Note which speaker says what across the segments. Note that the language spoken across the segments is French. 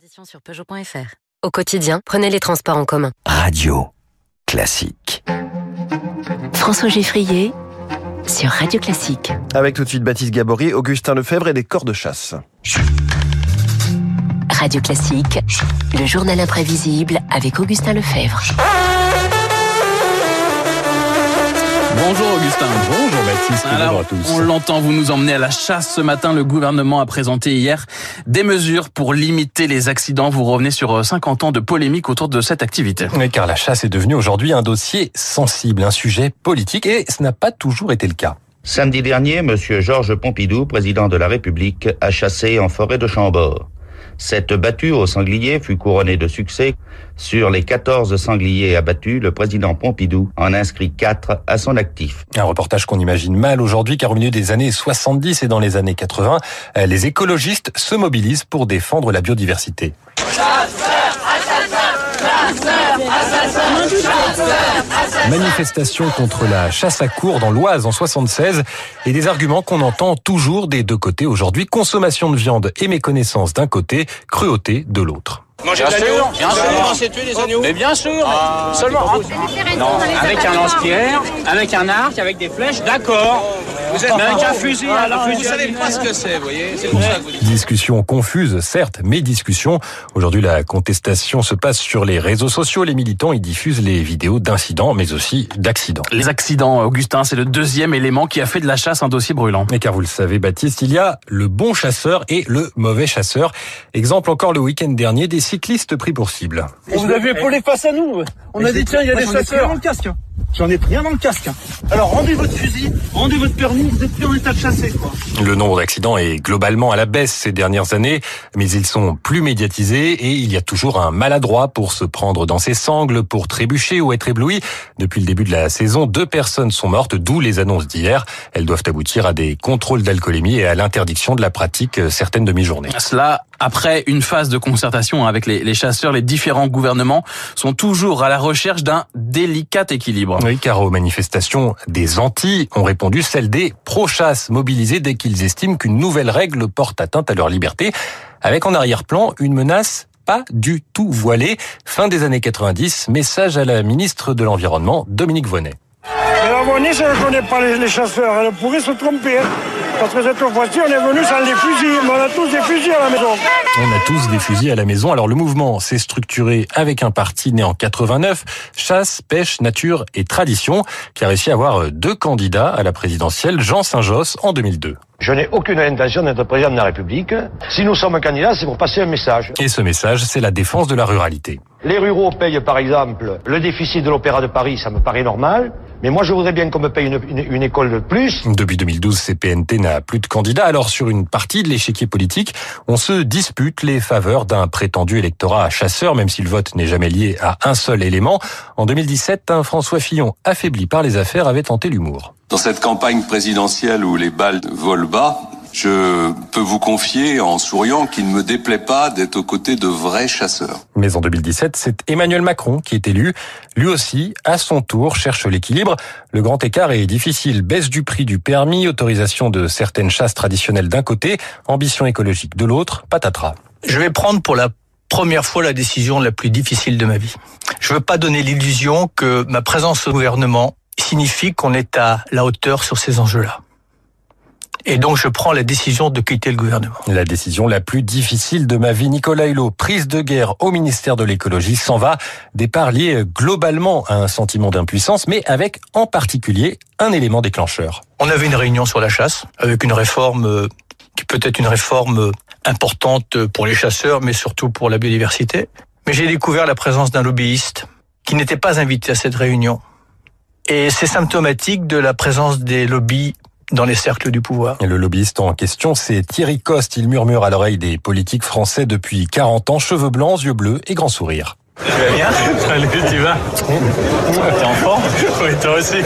Speaker 1: Conditions sur Peugeot.fr. Au quotidien, prenez les transports en commun.
Speaker 2: Radio classique.
Speaker 3: François Geffrier sur Radio Classique.
Speaker 4: Avec tout de suite Baptiste Gabory, Augustin Lefebvre et des corps de chasse.
Speaker 3: Radio Classique, le journal imprévisible avec Augustin Lefebvre.
Speaker 5: Bonjour Augustin.
Speaker 6: Bonjour Baptiste.
Speaker 5: Alors,
Speaker 6: bonjour à tous.
Speaker 5: on l'entend, vous nous emmenez à la chasse ce matin. Le gouvernement a présenté hier des mesures pour limiter les accidents. Vous revenez sur 50 ans de polémique autour de cette activité.
Speaker 6: Oui, car la chasse est devenue aujourd'hui un dossier sensible, un sujet politique, et ce n'a pas toujours été le cas.
Speaker 7: Samedi dernier, M. Georges Pompidou, président de la République, a chassé en forêt de Chambord. Cette battue au sanglier fut couronnée de succès. Sur les 14 sangliers abattus, le président Pompidou en inscrit 4 à son actif.
Speaker 6: Un reportage qu'on imagine mal aujourd'hui, car au milieu des années 70 et dans les années 80, euh, les écologistes se mobilisent pour défendre la biodiversité. Manifestation contre la chasse à cour dans l'Oise en 76 et des arguments qu'on entend toujours des deux côtés aujourd'hui. Consommation de viande et méconnaissance d'un côté, cruauté de l'autre.
Speaker 8: Manger de l'agneau Bien sûr, c'est tuer les agneaux Mais bien sûr, mais seulement Non, avec un lance-pierre, avec un arc, avec des flèches, d'accord. Vous êtes mais un fusil, alors vous savez pas ce que c'est, vous voyez C'est pour ça que vous dites.
Speaker 6: Discussion confuse, certes, mais discussion. Aujourd'hui, la contestation se passe sur les réseaux sociaux. Les militants y diffusent les vidéos d'incidents, mais aussi d'accidents.
Speaker 5: Les accidents, Augustin, c'est le deuxième élément qui a fait de la chasse un dossier brûlant.
Speaker 6: Et car vous le savez, Baptiste, il y a le bon chasseur et le mauvais chasseur. Exemple encore le week-end dernier, des cyclistes pris pour cible.
Speaker 9: On vous avait épaulé face à nous. On a dit tiens, il y a des chasseurs. dans le casque. hein. J'en ai pris un dans le casque. hein. Alors rendez votre fusil, rendez votre permis, vous êtes plus en état de chasser quoi.
Speaker 6: Le nombre d'accidents est globalement à la baisse ces dernières années, mais ils sont plus médiatisés et il y a toujours un maladroit pour se prendre dans ses sangles, pour trébucher ou être ébloui. Depuis le début de la saison, deux personnes sont mortes, d'où les annonces d'hier. Elles doivent aboutir à des contrôles d'alcoolémie et à l'interdiction de la pratique certaines demi-journées.
Speaker 5: Cela, après une phase de concertation avec les, chasseurs, les différents gouvernements sont toujours à la recherche d'un délicat équilibre.
Speaker 6: Oui, car aux manifestations des Antilles ont répondu celles des pro-chasse mobilisés dès qu'ils estiment qu'une nouvelle règle porte atteinte à leur liberté, avec en arrière-plan une menace pas du tout voilée. Fin des années 90, message à la ministre de l'Environnement, Dominique Vonnet.
Speaker 9: Mais la Bonnie, ça ne connaît pas les, les chasseurs. Elle pourrait se tromper. hein. Parce que cette fois-ci, on est venu sans les fusils. Mais on a tous des fusils à la maison.
Speaker 6: On a tous des fusils à la maison. Alors le mouvement s'est structuré avec un parti né en 89, chasse, pêche, nature et tradition, qui a réussi à avoir deux candidats à la présidentielle, Jean Saint-Josse en 2002.
Speaker 10: Je n'ai aucune intention d'être président de la République. Si nous sommes candidats, c'est pour passer un message.
Speaker 6: Et ce message, c'est la défense de la ruralité.
Speaker 10: Les ruraux payent par exemple le déficit de l'Opéra de Paris, ça me paraît normal. Mais moi, je voudrais bien qu'on me paye une, une- une école de plus.
Speaker 6: Depuis 2012, CPNT n'a plus de candidat. Alors sur une partie de l'échiquier politique, on se dispute les faveurs d'un prétendu électorat chasseur, même si le vote n'est jamais lié à un seul élément. En 2017, un François Fillon, affaibli par les affaires, avait tenté l'humour.
Speaker 11: Dans cette campagne présidentielle où les balles volent bas, je peux vous confier en souriant qu'il ne me déplaît pas d'être aux côtés de vrais chasseurs.
Speaker 6: Mais en 2017, c'est Emmanuel Macron qui est élu. Lui aussi, à son tour, cherche l'équilibre. Le grand écart est difficile. Baisse du prix du permis, autorisation de certaines chasses traditionnelles d'un côté, ambition écologique de l'autre, patatras.
Speaker 12: Je vais prendre pour la première fois la décision la plus difficile de ma vie. Je veux pas donner l'illusion que ma présence au gouvernement signifie qu'on est à la hauteur sur ces enjeux-là. Et donc je prends la décision de quitter le gouvernement.
Speaker 6: La décision la plus difficile de ma vie, Nicolas Hulot, prise de guerre au ministère de l'écologie, s'en va. Départ lié globalement à un sentiment d'impuissance, mais avec en particulier un élément déclencheur.
Speaker 12: On avait une réunion sur la chasse avec une réforme euh, qui peut être une réforme euh, importante pour les chasseurs, mais surtout pour la biodiversité. Mais j'ai découvert la présence d'un lobbyiste qui n'était pas invité à cette réunion. Et c'est symptomatique de la présence des lobbies dans les cercles du pouvoir.
Speaker 6: Et le lobbyiste en question, c'est Thierry Coste. Il murmure à l'oreille des politiques français depuis 40 ans, cheveux blancs, yeux bleus et grand sourire.
Speaker 12: Tu vas bien? Salut, tu vas T'es en forme Oui, toi aussi.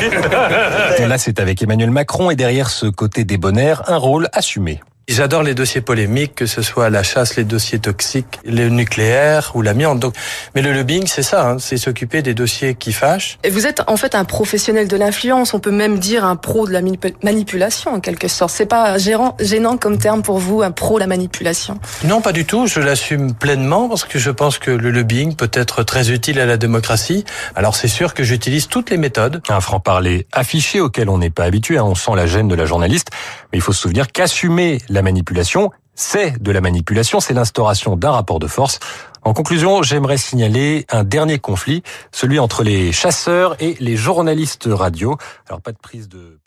Speaker 6: Et là, c'est avec Emmanuel Macron et derrière ce côté débonnaire, un rôle assumé.
Speaker 13: J'adore les dossiers polémiques, que ce soit la chasse, les dossiers toxiques, le nucléaire ou l'amiante. Donc, mais le lobbying, c'est ça, hein, c'est s'occuper des dossiers qui fâchent.
Speaker 14: Et vous êtes en fait un professionnel de l'influence. On peut même dire un pro de la manipulation en quelque sorte. C'est pas gérant, gênant comme terme pour vous, un pro de la manipulation?
Speaker 13: Non, pas du tout. Je l'assume pleinement parce que je pense que le lobbying peut être très utile à la démocratie. Alors c'est sûr que j'utilise toutes les méthodes.
Speaker 6: Un franc-parler affiché auquel on n'est pas habitué. Hein. On sent la gêne de la journaliste, mais il faut se souvenir qu'assumer la manipulation, c'est de la manipulation, c'est l'instauration d'un rapport de force. En conclusion, j'aimerais signaler un dernier conflit, celui entre les chasseurs et les journalistes radio. Alors pas de prise de